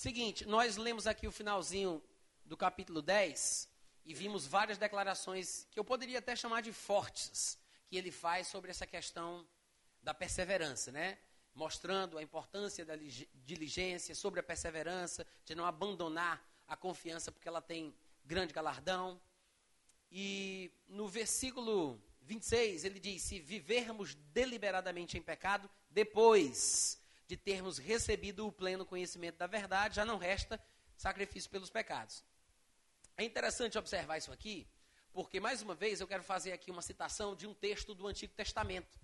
Seguinte, nós lemos aqui o finalzinho do capítulo 10 e vimos várias declarações que eu poderia até chamar de fortes, que ele faz sobre essa questão da perseverança, né? Mostrando a importância da diligência, sobre a perseverança, de não abandonar a confiança porque ela tem grande galardão. E no versículo 26, ele diz: Se vivermos deliberadamente em pecado, depois de termos recebido o pleno conhecimento da verdade, já não resta sacrifício pelos pecados. É interessante observar isso aqui, porque, mais uma vez, eu quero fazer aqui uma citação de um texto do Antigo Testamento.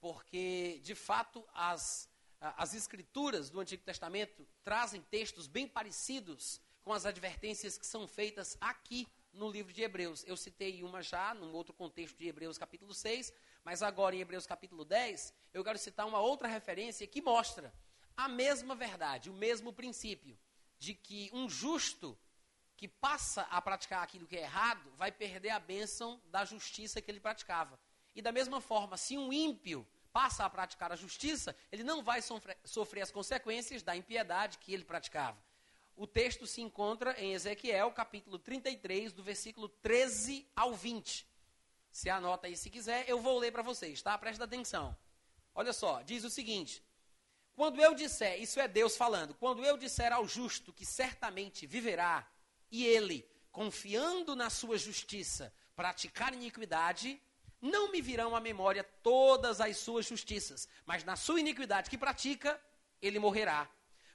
Porque, de fato, as, as escrituras do Antigo Testamento trazem textos bem parecidos com as advertências que são feitas aqui no livro de Hebreus. Eu citei uma já, num outro contexto de Hebreus capítulo 6, mas agora em Hebreus capítulo 10, eu quero citar uma outra referência que mostra a mesma verdade, o mesmo princípio, de que um justo que passa a praticar aquilo que é errado vai perder a bênção da justiça que ele praticava. E da mesma forma, se um ímpio passa a praticar a justiça, ele não vai sofrer, as consequências da impiedade que ele praticava. O texto se encontra em Ezequiel, capítulo 33, do versículo 13 ao 20. Se anota aí se quiser, eu vou ler para vocês, tá? Presta atenção. Olha só, diz o seguinte: Quando eu disser, isso é Deus falando, quando eu disser ao justo que certamente viverá, e ele, confiando na sua justiça, praticar iniquidade, não me virão à memória todas as suas justiças, mas na sua iniquidade que pratica, ele morrerá.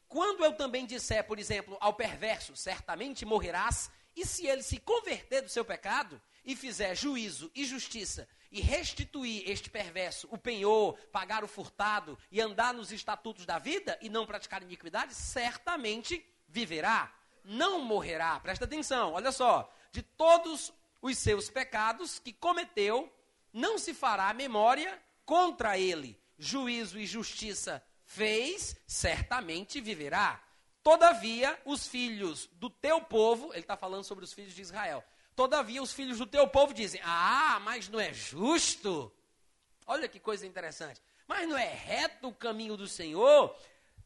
Quando eu também disser, por exemplo, ao perverso, certamente morrerás, e se ele se converter do seu pecado e fizer juízo e justiça e restituir este perverso o penhor, pagar o furtado e andar nos estatutos da vida e não praticar iniquidade, certamente viverá, não morrerá. Presta atenção, olha só, de todos os seus pecados que cometeu, não se fará memória contra ele. Juízo e justiça fez, certamente viverá. Todavia, os filhos do teu povo, ele está falando sobre os filhos de Israel. Todavia, os filhos do teu povo dizem: Ah, mas não é justo. Olha que coisa interessante. Mas não é reto o caminho do Senhor,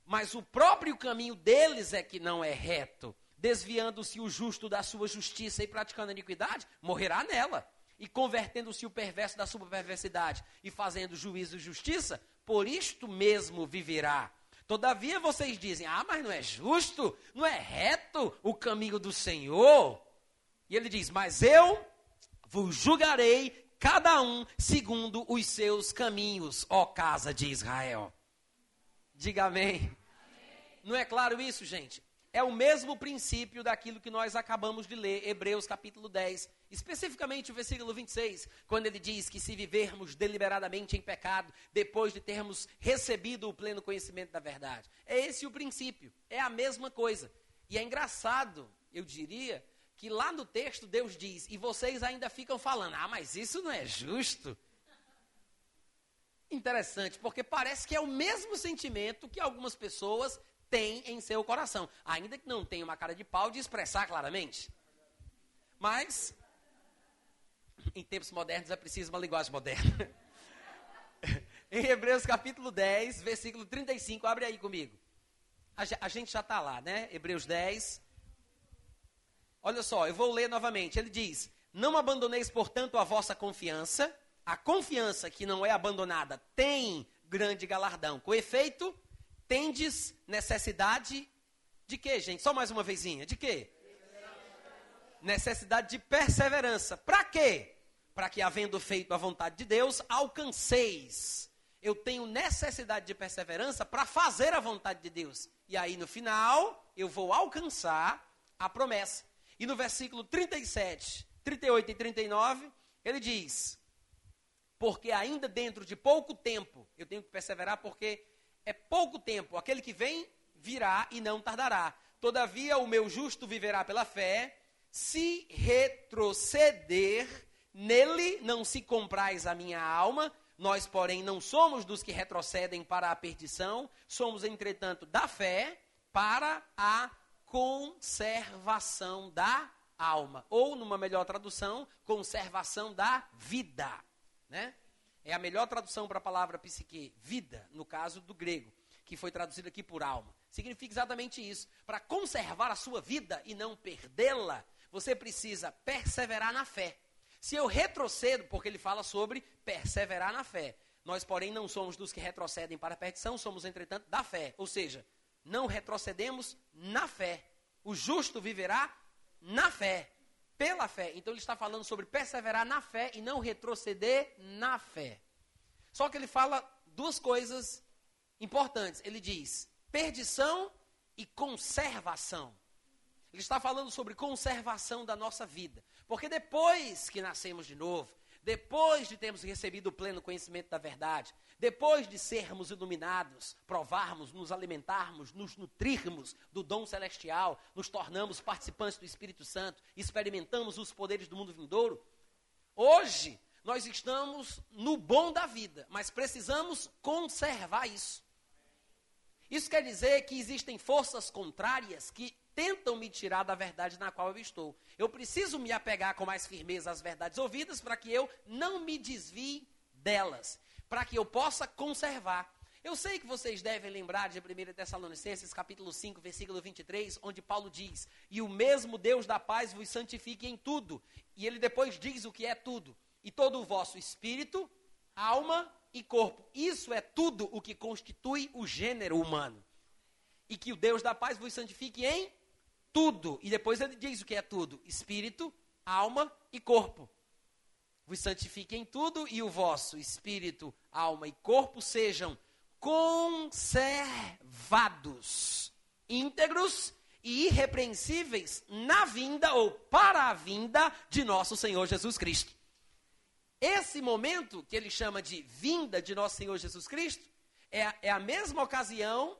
mas o próprio caminho deles é que não é reto. Desviando-se o justo da sua justiça e praticando a iniquidade, morrerá nela. E convertendo-se o perverso da sua perversidade e fazendo juízo e justiça, por isto mesmo viverá. Todavia vocês dizem: Ah, mas não é justo, não é reto o caminho do Senhor. E ele diz: Mas eu vos julgarei cada um segundo os seus caminhos, ó casa de Israel. Diga amém. amém. Não é claro isso, gente? é o mesmo princípio daquilo que nós acabamos de ler, Hebreus capítulo 10, especificamente o versículo 26, quando ele diz que se vivermos deliberadamente em pecado, depois de termos recebido o pleno conhecimento da verdade. É esse o princípio, é a mesma coisa. E é engraçado, eu diria, que lá no texto Deus diz, e vocês ainda ficam falando, ah, mas isso não é justo. Interessante, porque parece que é o mesmo sentimento que algumas pessoas tem em seu coração, ainda que não tenha uma cara de pau de expressar claramente. Mas, em tempos modernos é preciso uma linguagem moderna. em Hebreus capítulo 10, versículo 35, abre aí comigo. A gente já está lá, né? Hebreus 10. Olha só, eu vou ler novamente. Ele diz: Não abandoneis, portanto, a vossa confiança. A confiança que não é abandonada tem grande galardão. Com efeito, tendes necessidade de quê, gente? Só mais uma vezinha. De quê? Necessidade de perseverança. Para quê? Para que, havendo feito a vontade de Deus, alcanceis. Eu tenho necessidade de perseverança para fazer a vontade de Deus. E aí, no final, eu vou alcançar a promessa. E no versículo 37, 38 e 39, ele diz: Porque ainda dentro de pouco tempo, eu tenho que perseverar porque é pouco tempo. Aquele que vem virá e não tardará. Todavia, o meu justo viverá pela fé. Se retroceder, nele não se comprais a minha alma. Nós, porém, não somos dos que retrocedem para a perdição, somos, entretanto, da fé para a conservação da alma. Ou, numa melhor tradução, conservação da vida. Né? É a melhor tradução para a palavra psique, vida, no caso do grego, que foi traduzido aqui por alma. Significa exatamente isso. Para conservar a sua vida e não perdê-la, você precisa perseverar na fé. Se eu retrocedo, porque ele fala sobre perseverar na fé. Nós, porém, não somos dos que retrocedem para a perdição, somos, entretanto, da fé. Ou seja, não retrocedemos na fé. O justo viverá na fé, pela fé. Então ele está falando sobre perseverar na fé e não retroceder na fé. Só que ele fala duas coisas importantes. Ele diz perdição e conservação. Ele está falando sobre conservação da nossa vida. Porque depois que nascemos de novo, depois de termos recebido o pleno conhecimento da verdade, depois de sermos iluminados, provarmos, nos alimentarmos, nos nutrirmos do dom celestial, nos tornamos participantes do Espírito Santo, experimentamos os poderes do mundo vindouro, hoje nós estamos no bom da vida, mas precisamos conservar isso. Isso quer dizer que existem forças contrárias que tentam me tirar da verdade na qual eu estou. Eu preciso me apegar com mais firmeza às verdades ouvidas para que eu não me desvie delas, para que eu possa conservar. Eu sei que vocês devem lembrar de 1 Tessalonicenses capítulo 5, versículo 23, onde Paulo diz: "E o mesmo Deus da paz vos santifique em tudo". E ele depois diz o que é tudo: "E todo o vosso espírito, alma e corpo". Isso é tudo o que constitui o gênero humano. E que o Deus da paz vos santifique em tudo. E depois ele diz o que é tudo: espírito, alma e corpo. Vos santifiquem em tudo e o vosso espírito, alma e corpo sejam conservados, íntegros e irrepreensíveis na vinda ou para a vinda de nosso Senhor Jesus Cristo. Esse momento que ele chama de vinda de nosso Senhor Jesus Cristo é, é a mesma ocasião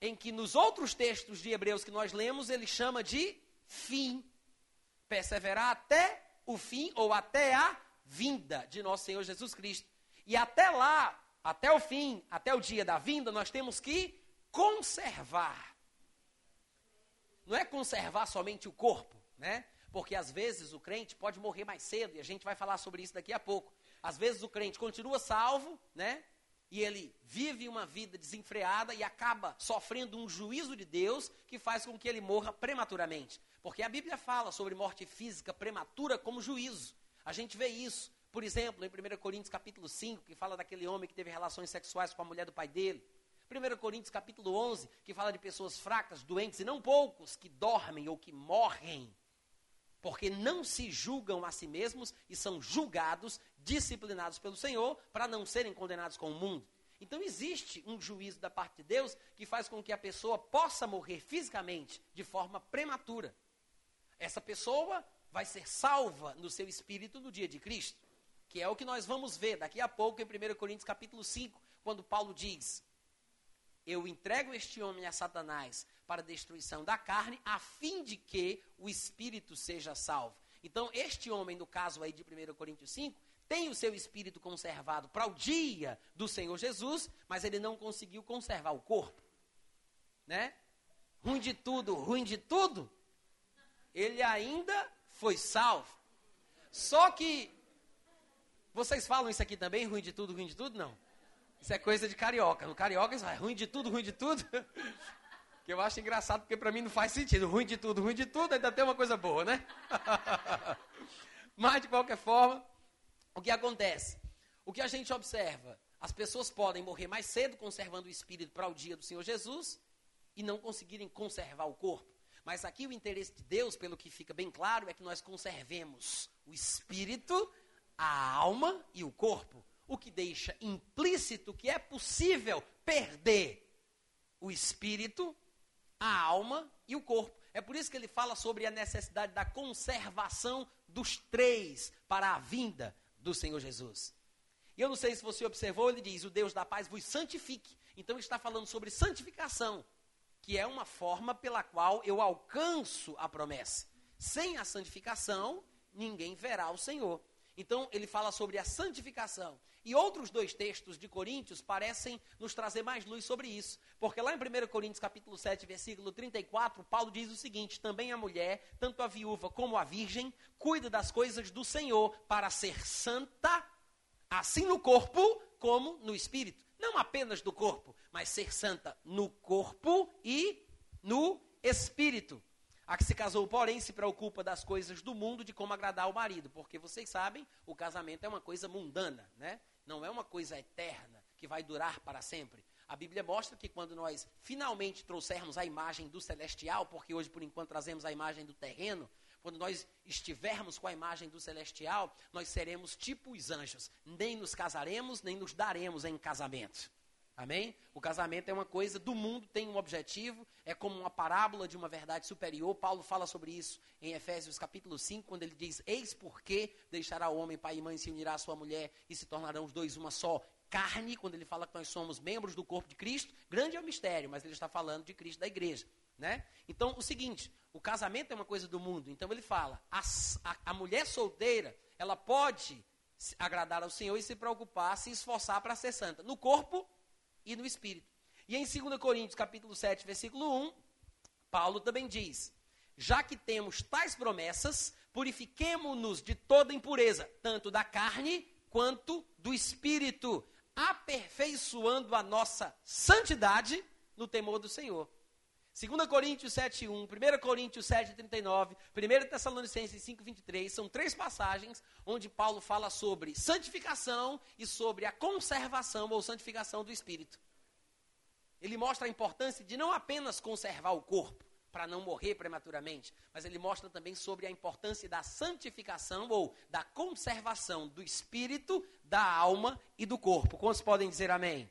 em que nos outros textos de Hebreus que nós lemos, ele chama de fim. Perseverar até o fim ou até a vinda de nosso Senhor Jesus Cristo. E até lá, até o fim, até o dia da vinda, nós temos que conservar. Não é conservar somente o corpo, né? Porque às vezes o crente pode morrer mais cedo, e a gente vai falar sobre isso daqui a pouco. Às vezes o crente continua salvo, né? E ele vive uma vida desenfreada e acaba sofrendo um juízo de Deus que faz com que ele morra prematuramente. Porque a Bíblia fala sobre morte física prematura como juízo. A gente vê isso, por exemplo, em 1 Coríntios capítulo 5, que fala daquele homem que teve relações sexuais com a mulher do pai dele. 1 Coríntios capítulo 11, que fala de pessoas fracas, doentes, e não poucos, que dormem ou que morrem porque não se julgam a si mesmos e são julgados, disciplinados pelo Senhor, para não serem condenados com o mundo. Então existe um juízo da parte de Deus que faz com que a pessoa possa morrer fisicamente de forma prematura. Essa pessoa vai ser salva no seu espírito no dia de Cristo, que é o que nós vamos ver daqui a pouco em 1 Coríntios capítulo 5, quando Paulo diz: Eu entrego este homem a Satanás para a destruição da carne, a fim de que o espírito seja salvo. Então, este homem, no caso aí de 1 Coríntios 5, tem o seu espírito conservado para o dia do Senhor Jesus, mas ele não conseguiu conservar o corpo. Né? Ruim de tudo, ruim de tudo, ele ainda foi salvo. Só que vocês falam isso aqui também, ruim de tudo, ruim de tudo? Não. Isso é coisa de carioca. No carioca, isso é ruim de tudo, ruim de tudo. Que eu acho engraçado porque para mim não faz sentido. Ruim de tudo, ruim de tudo, ainda tem uma coisa boa, né? Mas de qualquer forma, o que acontece? O que a gente observa? As pessoas podem morrer mais cedo conservando o espírito para o dia do Senhor Jesus e não conseguirem conservar o corpo. Mas aqui o interesse de Deus, pelo que fica bem claro, é que nós conservemos o espírito, a alma e o corpo. O que deixa implícito que é possível perder o espírito, a alma e o corpo. É por isso que ele fala sobre a necessidade da conservação dos três para a vinda do Senhor Jesus. E eu não sei se você observou, ele diz: O Deus da paz vos santifique. Então ele está falando sobre santificação, que é uma forma pela qual eu alcanço a promessa. Sem a santificação, ninguém verá o Senhor. Então ele fala sobre a santificação. E outros dois textos de Coríntios parecem nos trazer mais luz sobre isso. Porque lá em 1 Coríntios capítulo 7, versículo 34, Paulo diz o seguinte: também a mulher, tanto a viúva como a virgem, cuida das coisas do Senhor para ser santa, assim no corpo como no espírito. Não apenas do corpo, mas ser santa no corpo e no espírito. A que se casou, porém, se preocupa das coisas do mundo, de como agradar ao marido. Porque vocês sabem, o casamento é uma coisa mundana, né? Não é uma coisa eterna, que vai durar para sempre. A Bíblia mostra que quando nós finalmente trouxermos a imagem do celestial, porque hoje por enquanto trazemos a imagem do terreno, quando nós estivermos com a imagem do celestial, nós seremos tipo os anjos. Nem nos casaremos, nem nos daremos em casamento. Amém? O casamento é uma coisa do mundo, tem um objetivo, é como uma parábola de uma verdade superior. Paulo fala sobre isso em Efésios capítulo 5, quando ele diz: Eis porque deixará o homem pai e mãe se unirá à sua mulher e se tornarão os dois uma só carne, quando ele fala que nós somos membros do corpo de Cristo. Grande é o mistério, mas ele está falando de Cristo da igreja. Né? Então, o seguinte, o casamento é uma coisa do mundo. Então ele fala, a, a, a mulher solteira, ela pode agradar ao Senhor e se preocupar, se esforçar para ser santa. No corpo e no espírito. E em 2 Coríntios, capítulo 7, versículo 1, Paulo também diz: Já que temos tais promessas, purifiquemo-nos de toda impureza, tanto da carne quanto do espírito, aperfeiçoando a nossa santidade no temor do Senhor. 2 Coríntios 7, 1, 1 Coríntios 7, 39, 1 Tessalonicenses 5, 23, são três passagens onde Paulo fala sobre santificação e sobre a conservação ou santificação do Espírito. Ele mostra a importância de não apenas conservar o corpo, para não morrer prematuramente, mas ele mostra também sobre a importância da santificação ou da conservação do espírito, da alma e do corpo. Quantos podem dizer amém?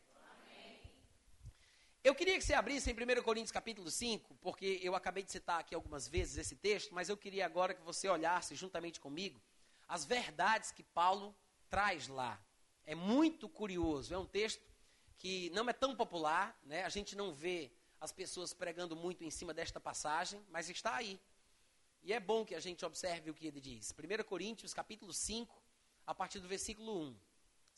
Eu queria que você abrisse em 1 Coríntios capítulo 5, porque eu acabei de citar aqui algumas vezes esse texto, mas eu queria agora que você olhasse juntamente comigo as verdades que Paulo traz lá. É muito curioso, é um texto que não é tão popular, né? a gente não vê as pessoas pregando muito em cima desta passagem, mas está aí. E é bom que a gente observe o que ele diz. 1 Coríntios capítulo 5, a partir do versículo 1.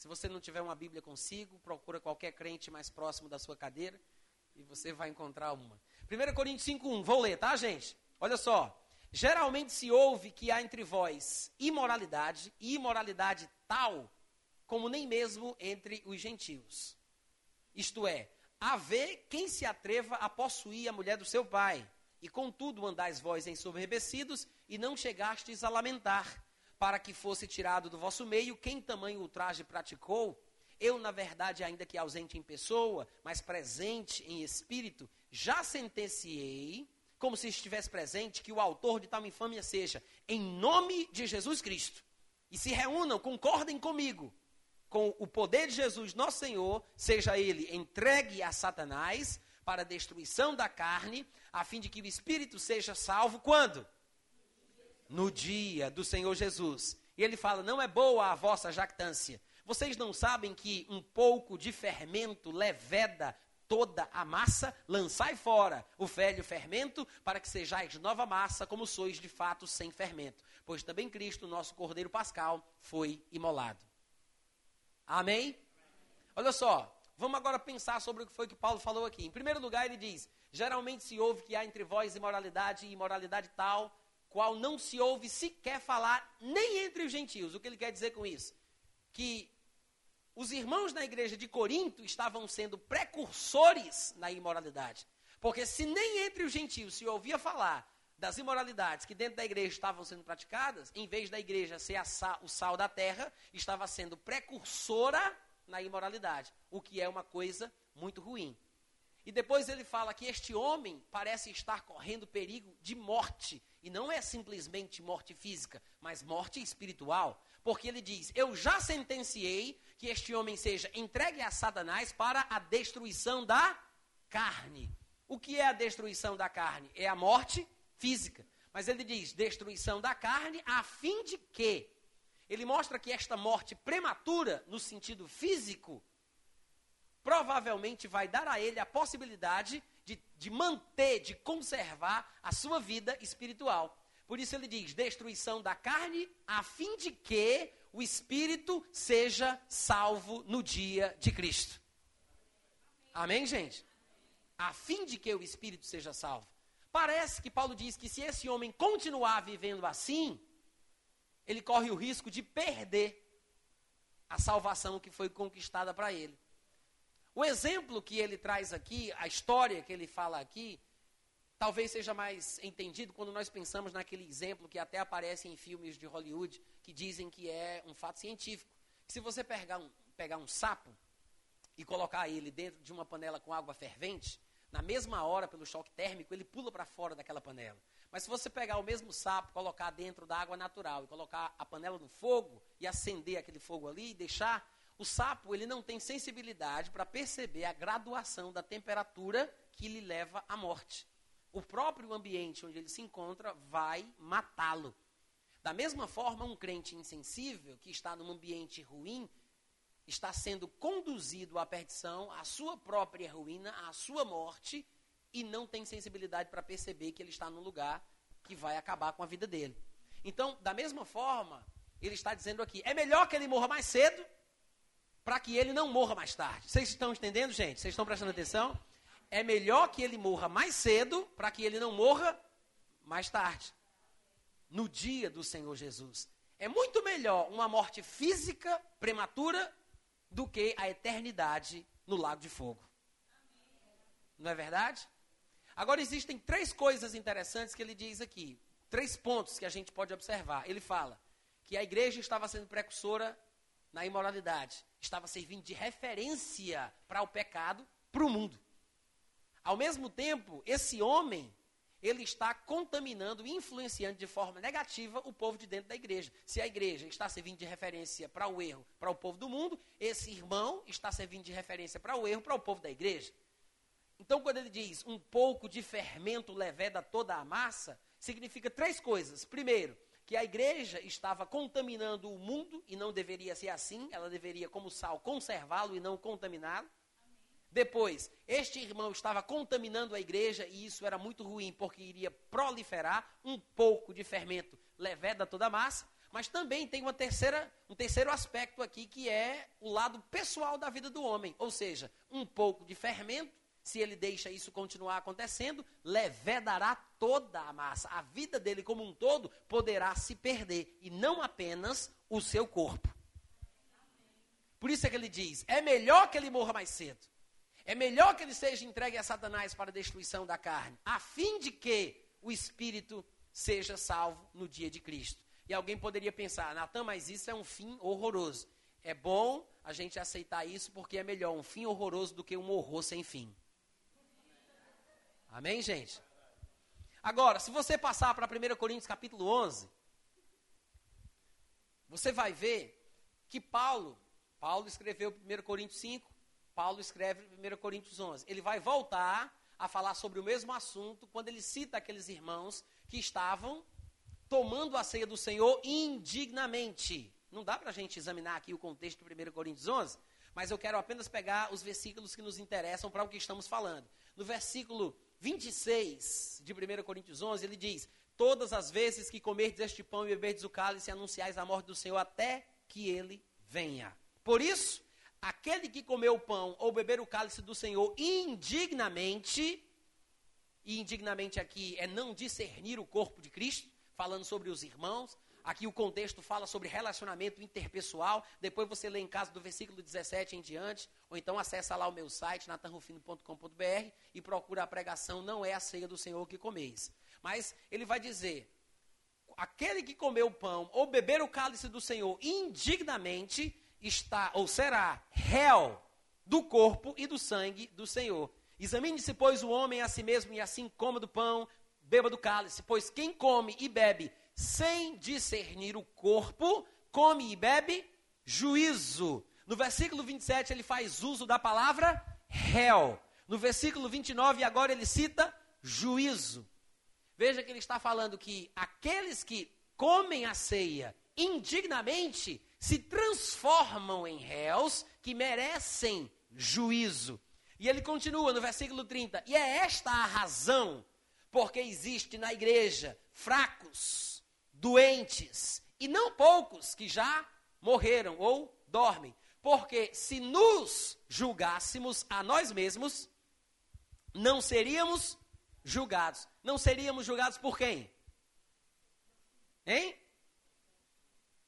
Se você não tiver uma Bíblia consigo, procura qualquer crente mais próximo da sua cadeira e você vai encontrar uma. 1 Coríntios 5:1, vou ler, tá, gente? Olha só. Geralmente se ouve que há entre vós imoralidade, e imoralidade tal como nem mesmo entre os gentios. Isto é, haver quem se atreva a possuir a mulher do seu pai. E contudo andais vós ensoberbecidos e não chegastes a lamentar para que fosse tirado do vosso meio quem tamanho ultraje praticou. Eu, na verdade, ainda que ausente em pessoa, mas presente em espírito, já sentenciei, como se estivesse presente, que o autor de tal infâmia seja, em nome de Jesus Cristo. E se reúnam, concordem comigo, com o poder de Jesus, nosso Senhor, seja ele entregue a Satanás para a destruição da carne, a fim de que o espírito seja salvo quando? No dia do Senhor Jesus. E ele fala: Não é boa a vossa jactância. Vocês não sabem que um pouco de fermento leveda toda a massa? Lançai fora o velho fermento, para que sejais nova massa, como sois de fato sem fermento. Pois também Cristo, nosso Cordeiro Pascal, foi imolado. Amém? Olha só, vamos agora pensar sobre o que foi que Paulo falou aqui. Em primeiro lugar, ele diz: Geralmente se ouve que há entre vós imoralidade e imoralidade tal qual não se ouve sequer falar nem entre os gentios. O que ele quer dizer com isso? Que os irmãos na igreja de Corinto estavam sendo precursores na imoralidade. Porque se nem entre os gentios se ouvia falar das imoralidades que dentro da igreja estavam sendo praticadas, em vez da igreja ser sal, o sal da terra, estava sendo precursora na imoralidade, o que é uma coisa muito ruim. E depois ele fala que este homem parece estar correndo perigo de morte. E não é simplesmente morte física, mas morte espiritual. Porque ele diz: Eu já sentenciei que este homem seja entregue a Satanás para a destruição da carne. O que é a destruição da carne? É a morte física. Mas ele diz: destruição da carne, a fim de que? Ele mostra que esta morte prematura, no sentido físico, provavelmente vai dar a ele a possibilidade de, de manter, de conservar a sua vida espiritual. Por isso ele diz: destruição da carne, a fim de que o espírito seja salvo no dia de Cristo. Amém, gente? A fim de que o espírito seja salvo. Parece que Paulo diz que se esse homem continuar vivendo assim, ele corre o risco de perder a salvação que foi conquistada para ele. O exemplo que ele traz aqui, a história que ele fala aqui, talvez seja mais entendido quando nós pensamos naquele exemplo que até aparece em filmes de Hollywood, que dizem que é um fato científico. se você pegar um, pegar um sapo e colocar ele dentro de uma panela com água fervente, na mesma hora, pelo choque térmico, ele pula para fora daquela panela. Mas se você pegar o mesmo sapo, colocar dentro da água natural e colocar a panela no fogo e acender aquele fogo ali e deixar, o sapo ele não tem sensibilidade para perceber a graduação da temperatura que lhe leva à morte. O próprio ambiente onde ele se encontra vai matá-lo. Da mesma forma, um crente insensível que está num ambiente ruim está sendo conduzido à perdição, à sua própria ruína, à sua morte, e não tem sensibilidade para perceber que ele está num lugar que vai acabar com a vida dele. Então, da mesma forma, ele está dizendo aqui: é melhor que ele morra mais cedo, para que ele não morra mais tarde. Vocês estão entendendo, gente? Vocês estão prestando atenção? É melhor que ele morra mais cedo, para que ele não morra mais tarde. No dia do Senhor Jesus. É muito melhor uma morte física prematura do que a eternidade no lago de fogo. Não é verdade? Agora, existem três coisas interessantes que ele diz aqui. Três pontos que a gente pode observar. Ele fala que a igreja estava sendo precursora na imoralidade, estava servindo de referência para o pecado, para o mundo. Ao mesmo tempo, esse homem ele está contaminando, influenciando de forma negativa o povo de dentro da igreja. Se a igreja está servindo de referência para o erro para o povo do mundo, esse irmão está servindo de referência para o erro para o povo da igreja. Então, quando ele diz um pouco de fermento leveda toda a massa, significa três coisas. Primeiro, que a igreja estava contaminando o mundo e não deveria ser assim, ela deveria, como sal, conservá-lo e não contaminá-lo. Depois, este irmão estava contaminando a igreja e isso era muito ruim, porque iria proliferar um pouco de fermento leveda toda a massa. Mas também tem uma terceira, um terceiro aspecto aqui que é o lado pessoal da vida do homem. Ou seja, um pouco de fermento, se ele deixa isso continuar acontecendo, levedará toda a massa. A vida dele como um todo poderá se perder e não apenas o seu corpo. Por isso é que ele diz: é melhor que ele morra mais cedo. É melhor que ele seja entregue a Satanás para a destruição da carne, a fim de que o espírito seja salvo no dia de Cristo. E alguém poderia pensar, Natan, mas isso é um fim horroroso. É bom a gente aceitar isso porque é melhor um fim horroroso do que um horror sem fim. Amém, gente? Agora, se você passar para 1 Coríntios capítulo 11, você vai ver que Paulo, Paulo escreveu 1 Coríntios 5, Paulo escreve em 1 Coríntios 11. Ele vai voltar a falar sobre o mesmo assunto quando ele cita aqueles irmãos que estavam tomando a ceia do Senhor indignamente. Não dá para a gente examinar aqui o contexto de 1 Coríntios 11, mas eu quero apenas pegar os versículos que nos interessam para o que estamos falando. No versículo 26 de 1 Coríntios 11, ele diz: Todas as vezes que comerdes este pão e beberdes o cálice, anunciais a morte do Senhor até que ele venha. Por isso, aquele que comeu o pão ou beber o cálice do Senhor indignamente, e indignamente aqui é não discernir o corpo de Cristo, falando sobre os irmãos. Aqui o contexto fala sobre relacionamento interpessoal. Depois você lê em casa do versículo 17 em diante. Ou então acessa lá o meu site, natanrufino.com.br, e procura a pregação Não é a ceia do Senhor que comeis. Mas ele vai dizer: aquele que comeu o pão ou beber o cálice do Senhor indignamente, está ou será réu do corpo e do sangue do Senhor. Examine-se, pois, o homem a si mesmo, e assim coma do pão, beba do cálice, pois quem come e bebe sem discernir o corpo, come e bebe juízo. No versículo 27, ele faz uso da palavra réu. No versículo 29, agora ele cita juízo. Veja que ele está falando que aqueles que comem a ceia indignamente se transformam em réus que merecem juízo. E ele continua no versículo 30. E é esta a razão porque existe na igreja fracos, doentes e não poucos que já morreram ou dormem. Porque se nos julgássemos a nós mesmos, não seríamos julgados. Não seríamos julgados por quem? Hein?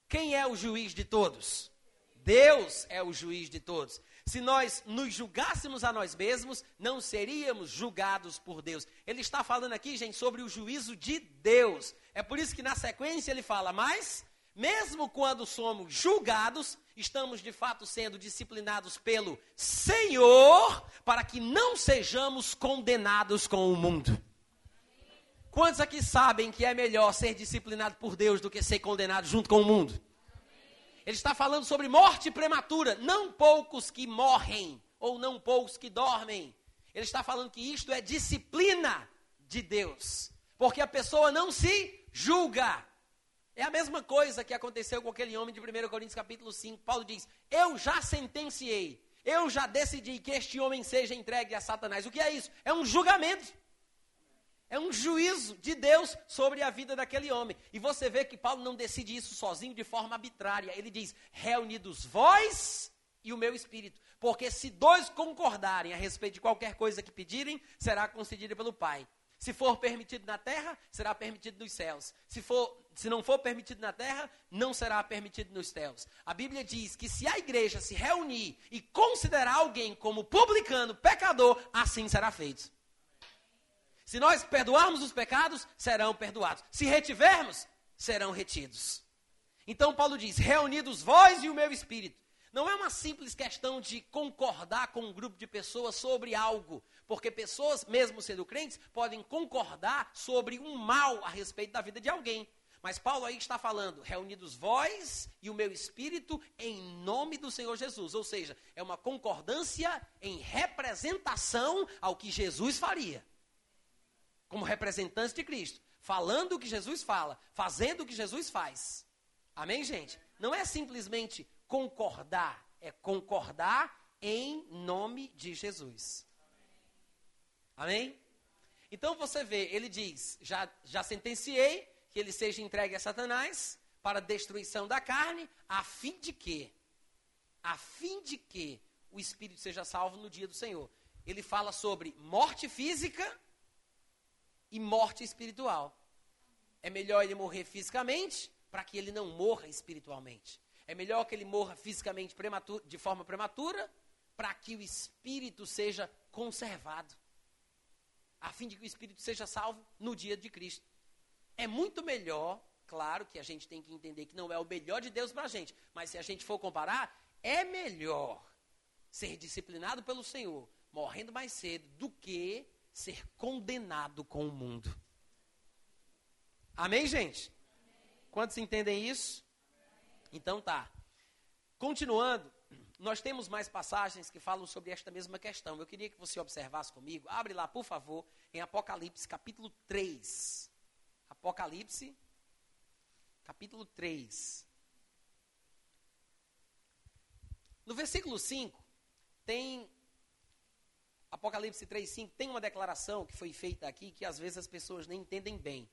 Quem é o juiz de todos? Deus é o juiz de todos. Se nós nos julgássemos a nós mesmos, não seríamos julgados por Deus. Ele está falando aqui, gente, sobre o juízo de Deus. É por isso que na sequência ele fala, mas, mesmo quando somos julgados, estamos de fato sendo disciplinados pelo Senhor, para que não sejamos condenados com o mundo. Quantos aqui sabem que é melhor ser disciplinado por Deus do que ser condenado junto com o mundo? Ele está falando sobre morte prematura, não poucos que morrem ou não poucos que dormem. Ele está falando que isto é disciplina de Deus, porque a pessoa não se julga. É a mesma coisa que aconteceu com aquele homem de 1 Coríntios capítulo 5. Paulo diz: Eu já sentenciei, eu já decidi que este homem seja entregue a Satanás. O que é isso? É um julgamento. É um juízo de Deus sobre a vida daquele homem. E você vê que Paulo não decide isso sozinho de forma arbitrária. Ele diz: reunidos vós e o meu espírito. Porque se dois concordarem a respeito de qualquer coisa que pedirem, será concedida pelo Pai. Se for permitido na terra, será permitido nos céus. Se, for, se não for permitido na terra, não será permitido nos céus. A Bíblia diz que se a igreja se reunir e considerar alguém como publicano, pecador, assim será feito. Se nós perdoarmos os pecados, serão perdoados. Se retivermos, serão retidos. Então Paulo diz: reunidos vós e o meu espírito. Não é uma simples questão de concordar com um grupo de pessoas sobre algo, porque pessoas, mesmo sendo crentes, podem concordar sobre um mal a respeito da vida de alguém. Mas Paulo aí está falando, reunidos vós e o meu espírito em nome do Senhor Jesus. Ou seja, é uma concordância em representação ao que Jesus faria como representantes de Cristo, falando o que Jesus fala, fazendo o que Jesus faz. Amém, gente? Não é simplesmente concordar, é concordar em nome de Jesus. Amém? Então você vê, ele diz: já, já sentenciei que ele seja entregue a Satanás para destruição da carne, a fim de que, a fim de que o espírito seja salvo no dia do Senhor. Ele fala sobre morte física e morte espiritual. É melhor ele morrer fisicamente para que ele não morra espiritualmente. É melhor que ele morra fisicamente de forma prematura para que o espírito seja conservado. A fim de que o espírito seja salvo no dia de Cristo. É muito melhor, claro que a gente tem que entender que não é o melhor de Deus para a gente, mas se a gente for comparar, é melhor ser disciplinado pelo Senhor, morrendo mais cedo, do que ser condenado com o mundo. Amém, gente? Quantos entendem isso? Então tá. Continuando, nós temos mais passagens que falam sobre esta mesma questão. Eu queria que você observasse comigo. Abre lá, por favor, em Apocalipse, capítulo 3. Apocalipse, capítulo 3. No versículo 5, tem Apocalipse 3,5 tem uma declaração que foi feita aqui que às vezes as pessoas nem entendem bem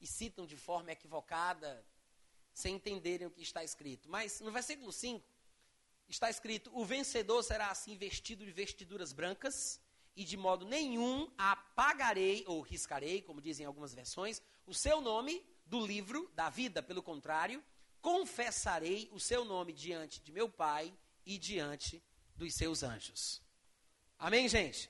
e citam de forma equivocada, sem entenderem o que está escrito. Mas no versículo 5 está escrito: O vencedor será assim vestido de vestiduras brancas, e de modo nenhum apagarei ou riscarei, como dizem algumas versões, o seu nome do livro da vida. Pelo contrário, confessarei o seu nome diante de meu Pai e diante dos seus anjos. Amém, gente?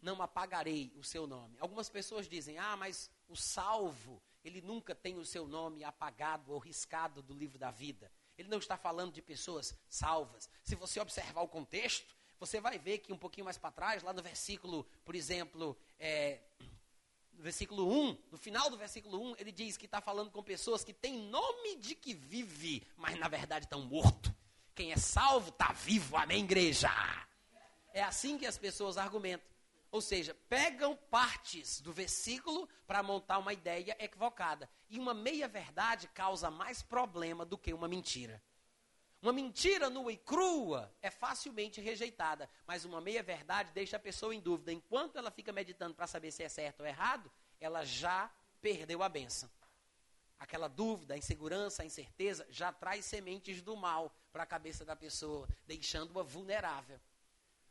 Não apagarei o seu nome. Algumas pessoas dizem: ah, mas o salvo, ele nunca tem o seu nome apagado ou riscado do livro da vida. Ele não está falando de pessoas salvas. Se você observar o contexto, você vai ver que um pouquinho mais para trás, lá no versículo, por exemplo, é, no versículo 1, no final do versículo 1, ele diz que está falando com pessoas que têm nome de que vive, mas na verdade estão mortos. Quem é salvo está vivo, amém, igreja? É assim que as pessoas argumentam. Ou seja, pegam partes do versículo para montar uma ideia equivocada. E uma meia-verdade causa mais problema do que uma mentira. Uma mentira nua e crua é facilmente rejeitada, mas uma meia-verdade deixa a pessoa em dúvida. Enquanto ela fica meditando para saber se é certo ou errado, ela já perdeu a benção. Aquela dúvida, a insegurança, a incerteza já traz sementes do mal para a cabeça da pessoa, deixando-a vulnerável.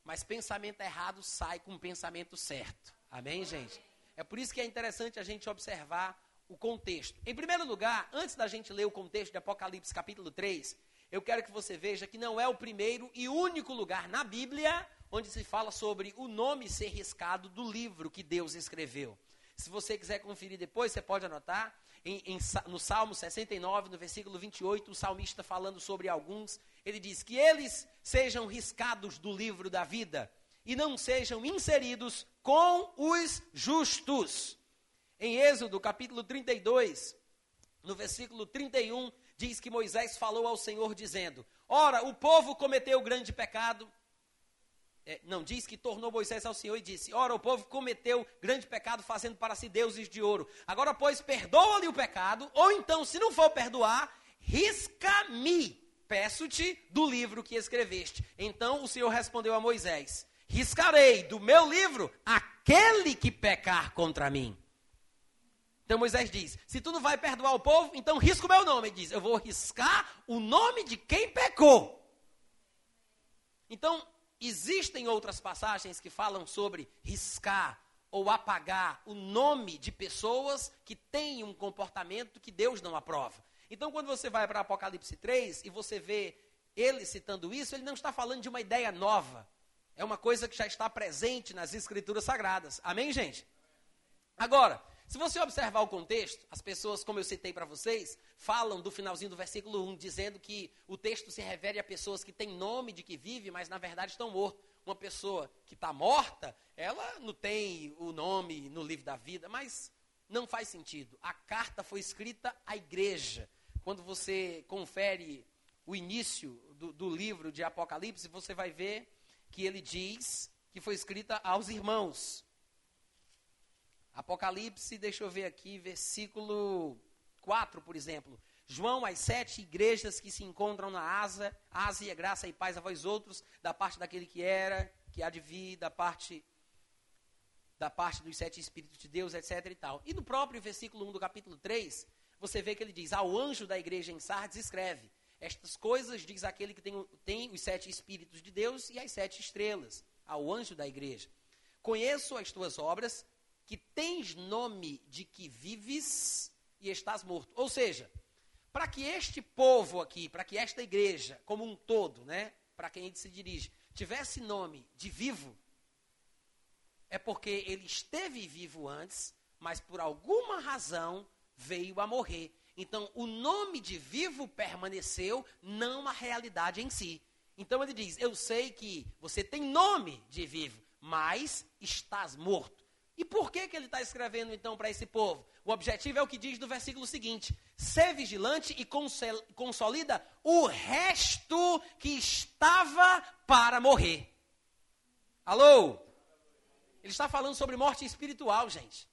Mas pensamento errado sai com pensamento certo. Amém, gente? É por isso que é interessante a gente observar o contexto. Em primeiro lugar, antes da gente ler o contexto de Apocalipse capítulo 3, eu quero que você veja que não é o primeiro e único lugar na Bíblia onde se fala sobre o nome ser riscado do livro que Deus escreveu. Se você quiser conferir depois, você pode anotar. Em, em, no Salmo 69, no versículo 28, o salmista falando sobre alguns, ele diz que eles sejam riscados do livro da vida e não sejam inseridos com os justos. Em Êxodo, capítulo 32, no versículo 31, diz que Moisés falou ao Senhor dizendo: Ora, o povo cometeu grande pecado, é, não, diz que tornou Moisés ao Senhor e disse: Ora, o povo cometeu grande pecado fazendo para si deuses de ouro. Agora, pois, perdoa-lhe o pecado, ou então, se não for perdoar, risca-me, peço-te, do livro que escreveste. Então o Senhor respondeu a Moisés: Riscarei do meu livro aquele que pecar contra mim. Então Moisés diz: Se tu não vai perdoar o povo, então risca o meu nome. Ele diz: Eu vou riscar o nome de quem pecou. Então, Existem outras passagens que falam sobre riscar ou apagar o nome de pessoas que têm um comportamento que Deus não aprova. Então, quando você vai para Apocalipse 3 e você vê ele citando isso, ele não está falando de uma ideia nova. É uma coisa que já está presente nas Escrituras Sagradas. Amém, gente? Agora, se você observar o contexto, as pessoas, como eu citei para vocês, falam do finalzinho do versículo 1, dizendo que o texto se refere a pessoas que têm nome de que vive, mas na verdade estão mortos. Uma pessoa que está morta, ela não tem o nome no livro da vida, mas não faz sentido. A carta foi escrita à igreja. Quando você confere o início do, do livro de Apocalipse, você vai ver que ele diz que foi escrita aos irmãos. Apocalipse, deixa eu ver aqui, versículo 4, por exemplo. João, as sete igrejas que se encontram na Ásia, Ásia, graça e paz a vós outros, da parte daquele que era, que há de vir, da parte da parte dos sete espíritos de Deus, etc e tal. E no próprio versículo 1 do capítulo 3, você vê que ele diz: Ao anjo da igreja em Sardes escreve: Estas coisas diz aquele que tem, tem os sete espíritos de Deus e as sete estrelas, ao anjo da igreja. Conheço as tuas obras, que tens nome de que vives e estás morto. Ou seja, para que este povo aqui, para que esta igreja como um todo, né, para quem ele se dirige, tivesse nome de vivo, é porque ele esteve vivo antes, mas por alguma razão veio a morrer. Então, o nome de vivo permaneceu, não a realidade em si. Então ele diz: Eu sei que você tem nome de vivo, mas estás morto. E por que, que ele está escrevendo então para esse povo? O objetivo é o que diz no versículo seguinte: ser vigilante e consolida o resto que estava para morrer. Alô? Ele está falando sobre morte espiritual, gente.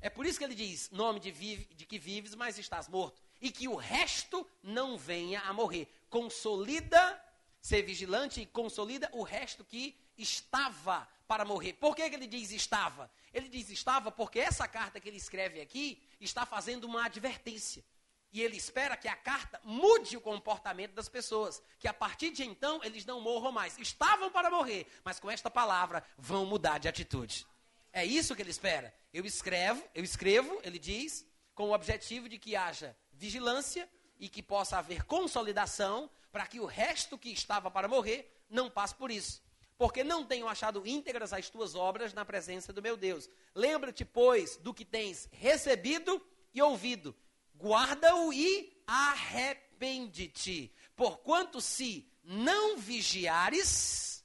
É por isso que ele diz: nome de, vive, de que vives, mas estás morto. E que o resto não venha a morrer. Consolida, ser vigilante e consolida o resto que estava para morrer. Por que, que ele diz estava? Ele diz estava porque essa carta que ele escreve aqui está fazendo uma advertência. E ele espera que a carta mude o comportamento das pessoas. Que a partir de então eles não morram mais. Estavam para morrer, mas com esta palavra vão mudar de atitude. É isso que ele espera. Eu escrevo, eu escrevo, ele diz, com o objetivo de que haja vigilância e que possa haver consolidação para que o resto que estava para morrer não passe por isso porque não tenho achado íntegras as tuas obras na presença do meu Deus. Lembra-te, pois, do que tens recebido e ouvido. Guarda-o e arrepende-te. Porquanto se não vigiares,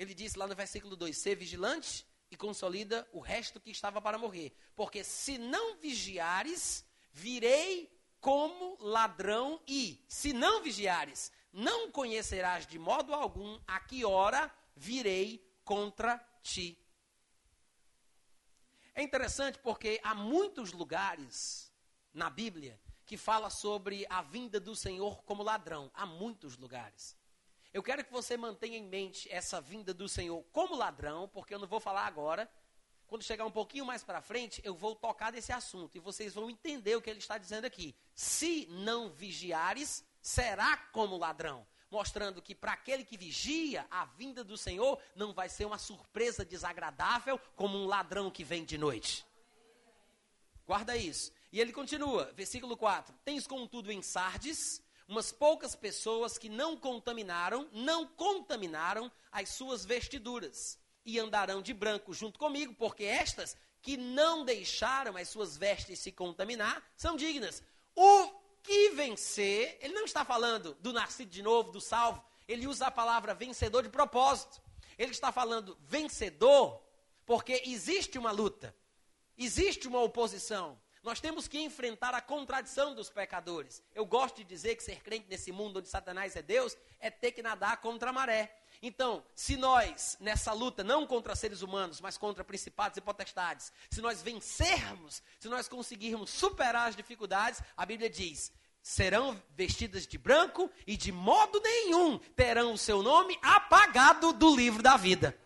ele disse lá no versículo 2: ser vigilante e consolida o resto que estava para morrer. Porque se não vigiares, virei como ladrão e, se não vigiares, não conhecerás de modo algum a que hora virei contra ti. É interessante porque há muitos lugares na Bíblia que fala sobre a vinda do Senhor como ladrão. Há muitos lugares. Eu quero que você mantenha em mente essa vinda do Senhor como ladrão, porque eu não vou falar agora. Quando chegar um pouquinho mais para frente, eu vou tocar desse assunto e vocês vão entender o que ele está dizendo aqui. Se não vigiares, será como ladrão, mostrando que para aquele que vigia, a vinda do Senhor não vai ser uma surpresa desagradável como um ladrão que vem de noite. Guarda isso. E ele continua, versículo 4: Tens contudo em Sardes umas poucas pessoas que não contaminaram, não contaminaram as suas vestiduras e andarão de branco junto comigo, porque estas que não deixaram as suas vestes se contaminar são dignas. O que vencer, ele não está falando do nascido de novo, do salvo, ele usa a palavra vencedor de propósito. Ele está falando vencedor porque existe uma luta, existe uma oposição. Nós temos que enfrentar a contradição dos pecadores. Eu gosto de dizer que ser crente nesse mundo onde Satanás é Deus é ter que nadar contra a maré. Então, se nós, nessa luta, não contra seres humanos, mas contra principados e potestades, se nós vencermos, se nós conseguirmos superar as dificuldades, a Bíblia diz: serão vestidas de branco e de modo nenhum terão o seu nome apagado do livro da vida.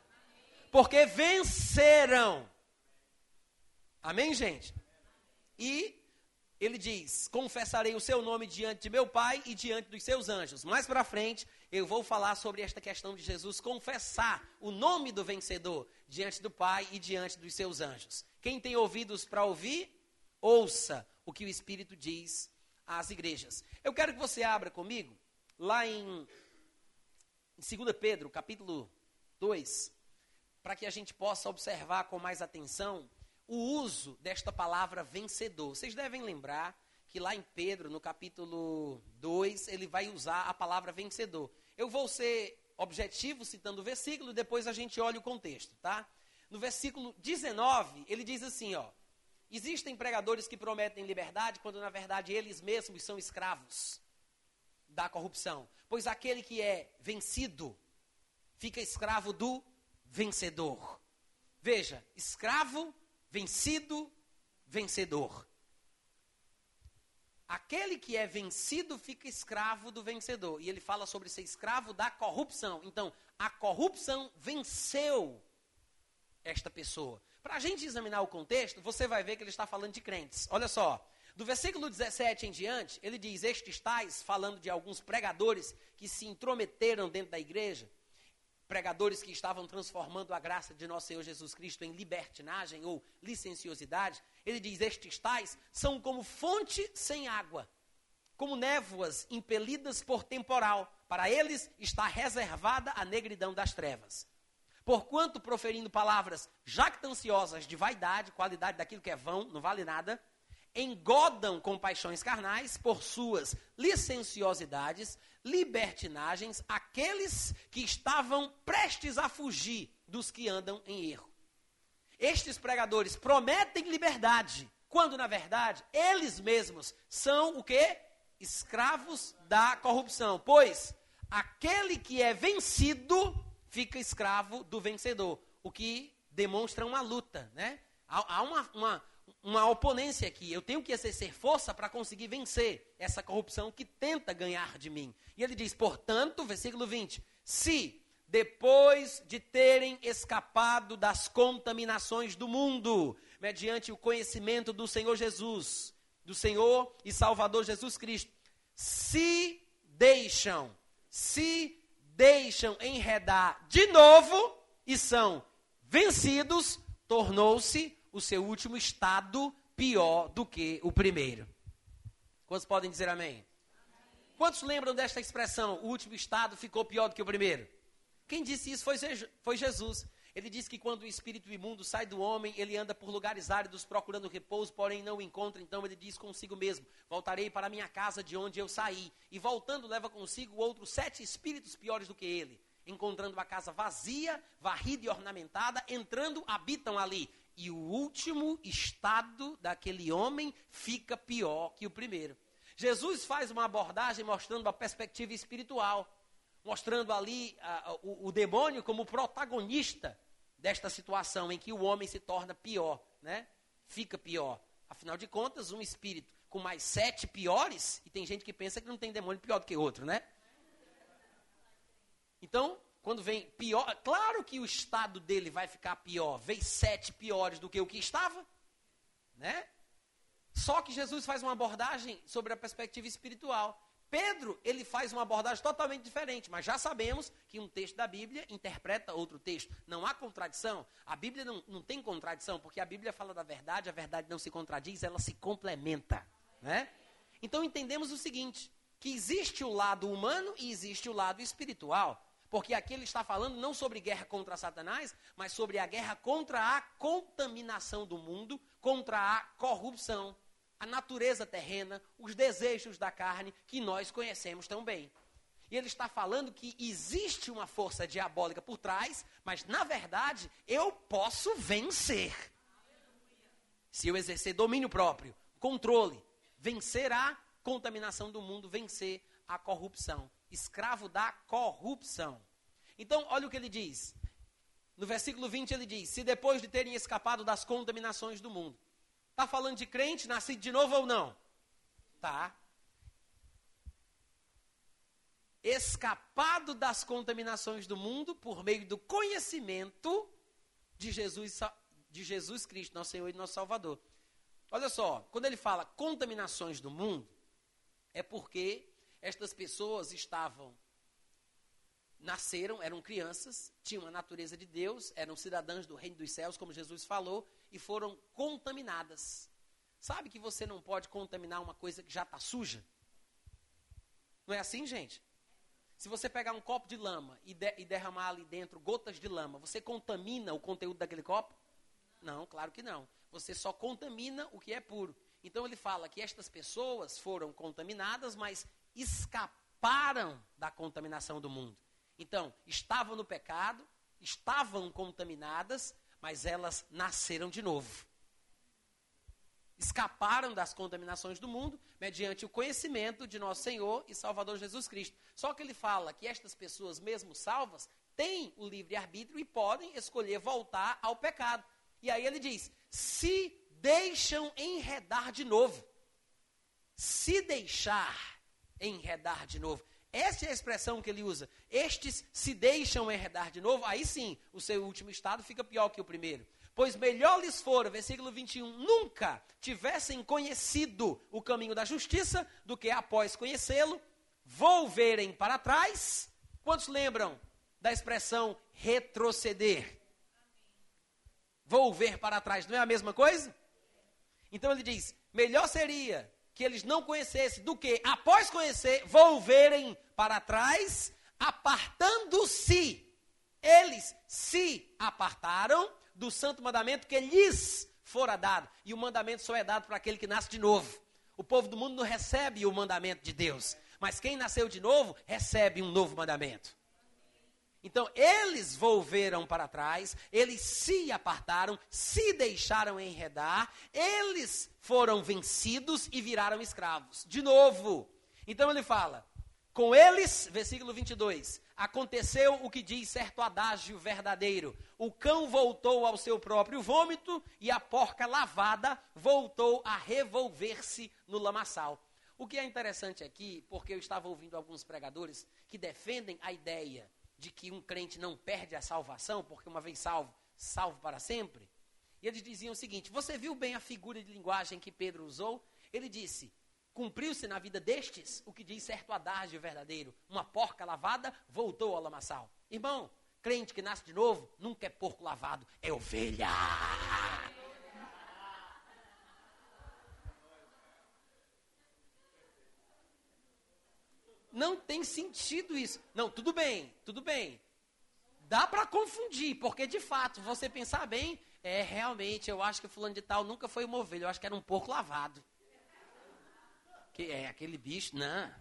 Porque venceram. Amém, gente? E ele diz: Confessarei o seu nome diante de meu Pai e diante dos seus anjos. Mais para frente, eu vou falar sobre esta questão de Jesus confessar o nome do vencedor diante do Pai e diante dos seus anjos. Quem tem ouvidos para ouvir, ouça o que o Espírito diz às igrejas. Eu quero que você abra comigo lá em, em 2 Pedro, capítulo 2, para que a gente possa observar com mais atenção o uso desta palavra vencedor. Vocês devem lembrar que lá em Pedro, no capítulo 2, ele vai usar a palavra vencedor. Eu vou ser objetivo citando o versículo, depois a gente olha o contexto, tá? No versículo 19, ele diz assim, ó: Existem pregadores que prometem liberdade quando na verdade eles mesmos são escravos da corrupção. Pois aquele que é vencido fica escravo do vencedor. Veja, escravo, vencido, vencedor. Aquele que é vencido fica escravo do vencedor. E ele fala sobre ser escravo da corrupção. Então, a corrupção venceu esta pessoa. Para a gente examinar o contexto, você vai ver que ele está falando de crentes. Olha só. Do versículo 17 em diante, ele diz: Estes tais, falando de alguns pregadores que se intrometeram dentro da igreja, pregadores que estavam transformando a graça de nosso Senhor Jesus Cristo em libertinagem ou licenciosidade, ele diz: Estes tais são como fonte sem água, como névoas impelidas por temporal. Para eles está reservada a negridão das trevas. Porquanto, proferindo palavras jactanciosas de vaidade, qualidade daquilo que é vão, não vale nada, engodam com paixões carnais por suas licenciosidades, libertinagens, aqueles que estavam prestes a fugir dos que andam em erro. Estes pregadores prometem liberdade, quando na verdade eles mesmos são o que? Escravos da corrupção. Pois aquele que é vencido fica escravo do vencedor, o que demonstra uma luta, né? Há, há uma, uma, uma oponência aqui. Eu tenho que exercer força para conseguir vencer essa corrupção que tenta ganhar de mim. E ele diz, portanto, versículo 20: se depois de terem escapado das contaminações do mundo, mediante o conhecimento do Senhor Jesus, do Senhor e Salvador Jesus Cristo, se deixam, se deixam enredar de novo e são vencidos, tornou-se o seu último estado pior do que o primeiro. Quantos podem dizer amém? Quantos lembram desta expressão? O último estado ficou pior do que o primeiro? Quem disse isso foi, Jesus. Ele disse que quando o espírito imundo sai do homem, ele anda por lugares áridos procurando repouso, porém não o encontra. Então ele diz consigo mesmo: Voltarei para minha casa de onde eu saí. E voltando, leva consigo outros sete espíritos piores do que ele. Encontrando a casa vazia, varrida e ornamentada, entrando, habitam ali. E o último estado daquele homem fica pior que o primeiro. Jesus faz uma abordagem mostrando a perspectiva espiritual, mostrando ali uh, o, o demônio como protagonista desta situação em que o homem se torna pior, né? Fica pior. Afinal de contas, um espírito com mais sete piores, e tem gente que pensa que não tem demônio pior do que outro, né? Então, quando vem pior, claro que o estado dele vai ficar pior. Vem sete piores do que o que estava, né? Só que Jesus faz uma abordagem sobre a perspectiva espiritual. Pedro, ele faz uma abordagem totalmente diferente, mas já sabemos que um texto da Bíblia interpreta outro texto. Não há contradição. A Bíblia não, não tem contradição, porque a Bíblia fala da verdade, a verdade não se contradiz, ela se complementa. Né? Então entendemos o seguinte: que existe o lado humano e existe o lado espiritual. Porque aqui ele está falando não sobre guerra contra Satanás, mas sobre a guerra contra a contaminação do mundo, contra a corrupção, a natureza terrena, os desejos da carne que nós conhecemos tão bem. E ele está falando que existe uma força diabólica por trás, mas na verdade eu posso vencer. Se eu exercer domínio próprio, controle, vencer a contaminação do mundo, vencer a corrupção. Escravo da corrupção. Então, olha o que ele diz. No versículo 20 ele diz: Se depois de terem escapado das contaminações do mundo. Está falando de crente, nascido de novo ou não? Tá. Escapado das contaminações do mundo por meio do conhecimento de Jesus, de Jesus Cristo, nosso Senhor e nosso Salvador. Olha só, quando ele fala contaminações do mundo, é porque estas pessoas estavam nasceram, eram crianças, tinham a natureza de Deus, eram cidadãs do reino dos céus, como Jesus falou, e foram contaminadas. Sabe que você não pode contaminar uma coisa que já está suja? Não é assim, gente? Se você pegar um copo de lama e, de, e, derramar ali dentro gotas de lama, você contamina o conteúdo daquele copo? Não, claro que não. Você só contamina o que é puro. Então ele fala que estas pessoas foram contaminadas, mas escaparam da contaminação do mundo. Então, estavam no pecado, estavam contaminadas, mas elas nasceram de novo. Escaparam das contaminações do mundo mediante o conhecimento de nosso Senhor e Salvador Jesus Cristo. Só que ele fala que estas pessoas, mesmo salvas, têm o livre-arbítrio e podem escolher voltar ao pecado. E aí ele diz: se deixam enredar de novo. Se deixar enredar de novo. Essa é a expressão que ele usa. Estes se deixam enredar de novo, aí sim, o seu último estado fica pior que o primeiro. Pois melhor lhes fora, versículo 21, nunca tivessem conhecido o caminho da justiça, do que após conhecê-lo, volverem para trás. Quantos lembram da expressão retroceder? Volver para trás, não é a mesma coisa? Então ele diz: melhor seria que eles não conhecessem do que, após conhecer, volverem para trás, apartando-se. Eles se apartaram do santo mandamento que lhes fora dado. E o mandamento só é dado para aquele que nasce de novo. O povo do mundo não recebe o mandamento de Deus. Mas quem nasceu de novo, recebe um novo mandamento. Então, eles volveram para trás, eles se apartaram, se deixaram enredar, eles foram vencidos e viraram escravos. De novo. Então, ele fala: com eles, versículo 22, aconteceu o que diz certo adágio verdadeiro: o cão voltou ao seu próprio vômito e a porca lavada voltou a revolver-se no lamaçal. O que é interessante aqui, porque eu estava ouvindo alguns pregadores que defendem a ideia de que um crente não perde a salvação, porque uma vez salvo, salvo para sempre. E eles diziam o seguinte: você viu bem a figura de linguagem que Pedro usou? Ele disse: cumpriu-se na vida destes o que diz certo adágio verdadeiro: uma porca lavada voltou ao lamaçal. Irmão, crente que nasce de novo nunca é porco lavado, é ovelha. Não tem sentido isso. Não, tudo bem, tudo bem. Dá para confundir, porque de fato, você pensar bem, é realmente, eu acho que fulano de tal nunca foi uma ovelha, eu acho que era um porco lavado. Que é aquele bicho, não.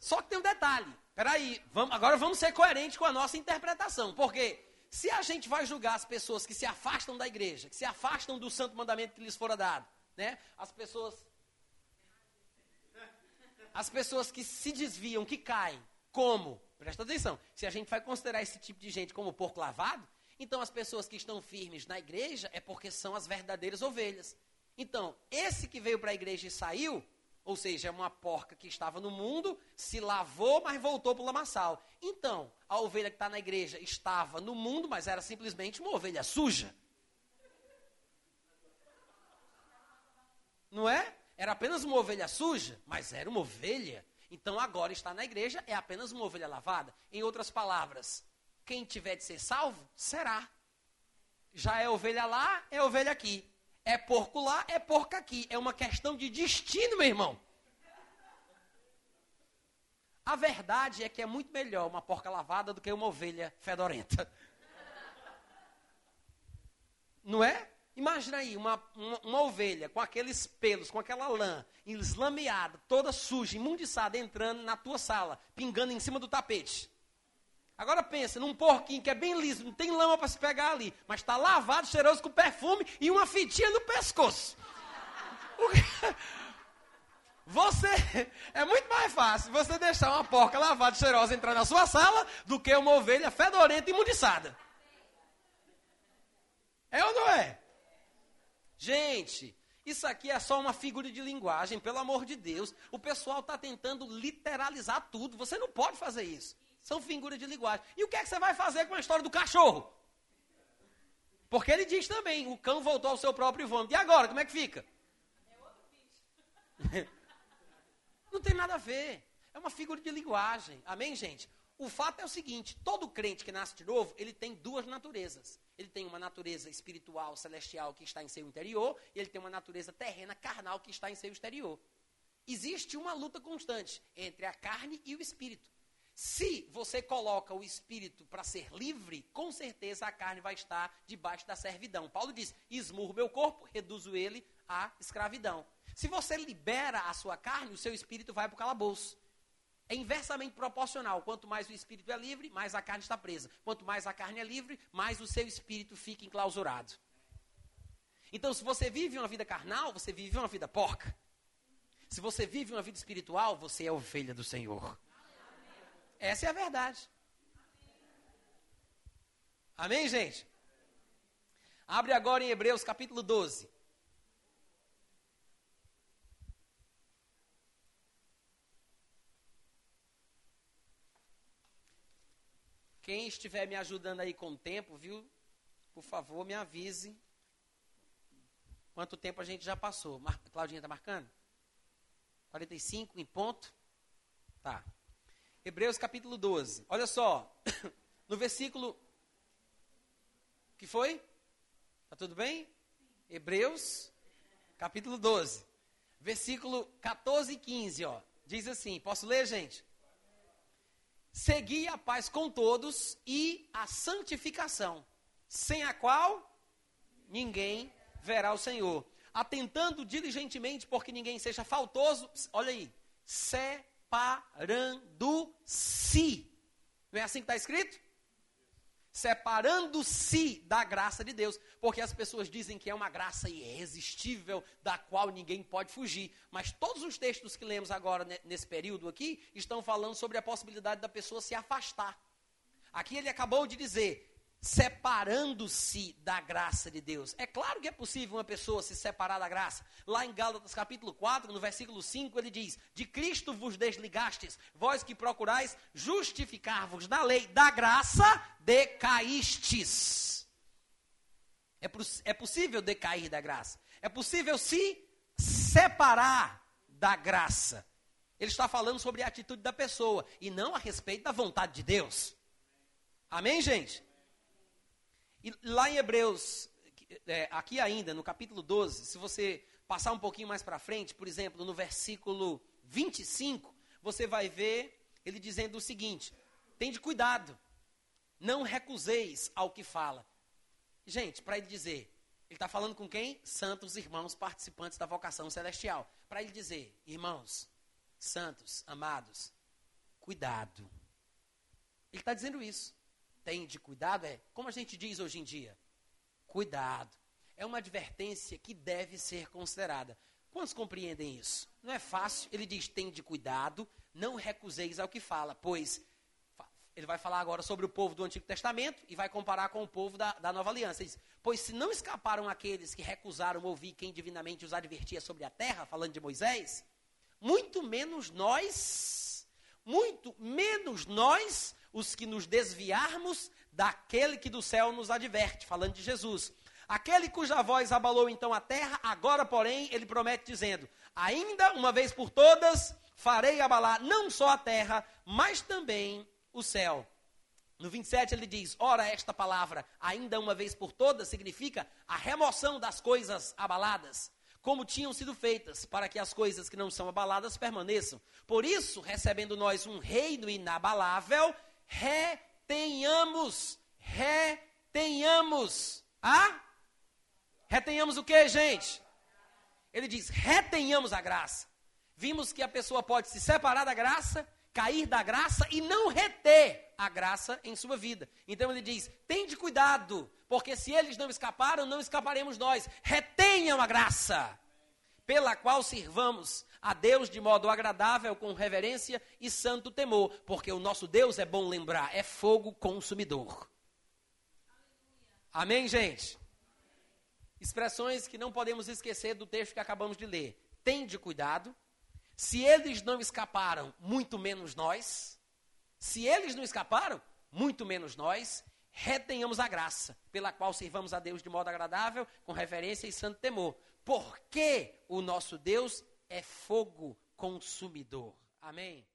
Só que tem um detalhe. Peraí, vamos, agora vamos ser coerentes com a nossa interpretação. Porque se a gente vai julgar as pessoas que se afastam da igreja, que se afastam do santo mandamento que lhes fora dado, né? As pessoas as pessoas que se desviam, que caem, como? Presta atenção. Se a gente vai considerar esse tipo de gente como porco lavado, então as pessoas que estão firmes na igreja é porque são as verdadeiras ovelhas. Então, esse que veio para a igreja e saiu, ou seja, é uma porca que estava no mundo, se lavou, mas voltou para o lamaçal. Então, a ovelha que está na igreja estava no mundo, mas era simplesmente uma ovelha suja. Não é? Era apenas uma ovelha suja, mas era uma ovelha. Então agora está na igreja, é apenas uma ovelha lavada. Em outras palavras, quem tiver de ser salvo, será. Já é ovelha lá, é ovelha aqui. É porco lá, é porco aqui. É uma questão de destino, meu irmão. A verdade é que é muito melhor uma porca lavada do que uma ovelha fedorenta. Não é? Imagina aí uma, uma, uma, ovelha com aqueles pelos, com aquela lã, eslameada, toda suja, imundiçada, entrando na tua sala, pingando em cima do tapete. Agora pensa num porquinho que é bem liso, não tem lama para se pegar ali, mas está lavado, cheiroso com perfume e uma fitinha no pescoço. Você é muito mais fácil você deixar uma porca lavada, cheirosa entrar na sua sala do que uma ovelha fedorenta e imundiçada. É ou não é? Gente, isso aqui é só uma figura de linguagem, pelo amor de Deus. O pessoal está tentando literalizar tudo. Você não pode fazer isso. São figuras de linguagem. E o que é que você vai fazer com a história do cachorro? Porque ele diz também: o cão voltou ao seu próprio vômito. E agora, como é que fica? Não tem nada a ver. É uma figura de linguagem. Amém, gente? O fato é o seguinte: todo crente que nasce de novo, ele tem duas naturezas. Ele tem uma natureza espiritual, celestial, que está em seu interior, e ele tem uma natureza terrena, carnal, que está em seu exterior. Existe uma luta constante entre a carne e o espírito. Se você coloca o espírito para ser livre, com certeza a carne vai estar debaixo da servidão. Paulo diz: esmurro meu corpo, reduzo ele à escravidão. Se você libera a sua carne, o seu espírito vai para o calabouço. É inversamente proporcional. Quanto mais o espírito é livre, mais a carne está presa. Quanto mais a carne é livre, mais o seu espírito fica enclausurado. Então, se você vive uma vida carnal, você vive uma vida porca. Se você vive uma vida espiritual, você é ovelha do Senhor. Essa é a verdade. Amém, gente? Abre agora em Hebreus capítulo 12. Quem estiver me ajudando aí com o tempo, viu? Por favor, me avise. Quanto tempo a gente já passou? Mar... Claudinha está marcando? 45 em ponto? Tá. Hebreus capítulo 12. Olha só. No versículo. que foi? Tá tudo bem? Hebreus capítulo 12. Versículo 14 e 15, ó. Diz assim: Posso ler, gente? Segui a paz com todos e a santificação, sem a qual ninguém verá o Senhor. Atentando diligentemente porque ninguém seja faltoso, olha aí, separando-se. Não é assim que está escrito? Separando-se da graça de Deus, porque as pessoas dizem que é uma graça irresistível, da qual ninguém pode fugir. Mas todos os textos que lemos agora nesse período aqui estão falando sobre a possibilidade da pessoa se afastar. Aqui ele acabou de dizer: separando-se da graça de Deus. É claro que é possível uma pessoa se separar da graça. Lá em Gálatas capítulo 4, no versículo 5, ele diz: De Cristo vos desligastes, vós que procurais justificar-vos na lei da graça, decaístes. É, é possível decair da graça. É possível se separar da graça. Ele está falando sobre a atitude da pessoa e não a respeito da vontade de Deus. Amém, gente? E lá em Hebreus, é, aqui ainda, no capítulo 12, se você passar um pouquinho mais para frente, por exemplo, no versículo 25, você vai ver ele dizendo o seguinte: tende cuidado, não recuseis ao que fala. Gente, para ele dizer, ele está falando com quem? Santos irmãos participantes da vocação celestial. Para ele dizer, irmãos, santos, amados, cuidado. Ele está dizendo isso tem de cuidado é, como a gente diz hoje em dia, cuidado. É uma advertência que deve ser considerada. Quantos compreendem isso? Não é fácil. Ele diz: tem de cuidado, não recuseis ao que fala, pois ele vai falar agora sobre o povo do Antigo Testamento e vai comparar com o povo da, da Nova Aliança. Ele diz, pois se não escaparam aqueles que recusaram ouvir quem divinamente os advertia sobre a terra, falando de Moisés, muito menos nós, muito menos nós os que nos desviarmos daquele que do céu nos adverte, falando de Jesus. Aquele cuja voz abalou então a terra, agora, porém, ele promete dizendo: Ainda uma vez por todas farei abalar não só a terra, mas também o céu. No 27 ele diz: Ora, esta palavra, ainda uma vez por todas, significa a remoção das coisas abaladas como tinham sido feitas, para que as coisas que não são abaladas permaneçam. Por isso, recebendo nós um reino inabalável, retenhamos, retenhamos. Ah? Retenhamos o que, gente? Ele diz: retenhamos a graça. Vimos que a pessoa pode se separar da graça, cair da graça e não reter a graça em sua vida. Então ele diz: tende cuidado, porque se eles não escaparam, não escaparemos nós. Retenham a graça, pela qual sirvamos a Deus de modo agradável, com reverência e santo temor, porque o nosso Deus é bom lembrar, é fogo consumidor. Amém, gente? Expressões que não podemos esquecer do texto que acabamos de ler. Tende cuidado. Se eles não escaparam, muito menos nós. Se eles não escaparam, muito menos nós. Retenhamos a graça, pela qual servamos a Deus de modo agradável, com reverência e santo temor. Porque o nosso Deus é fogo consumidor. Amém?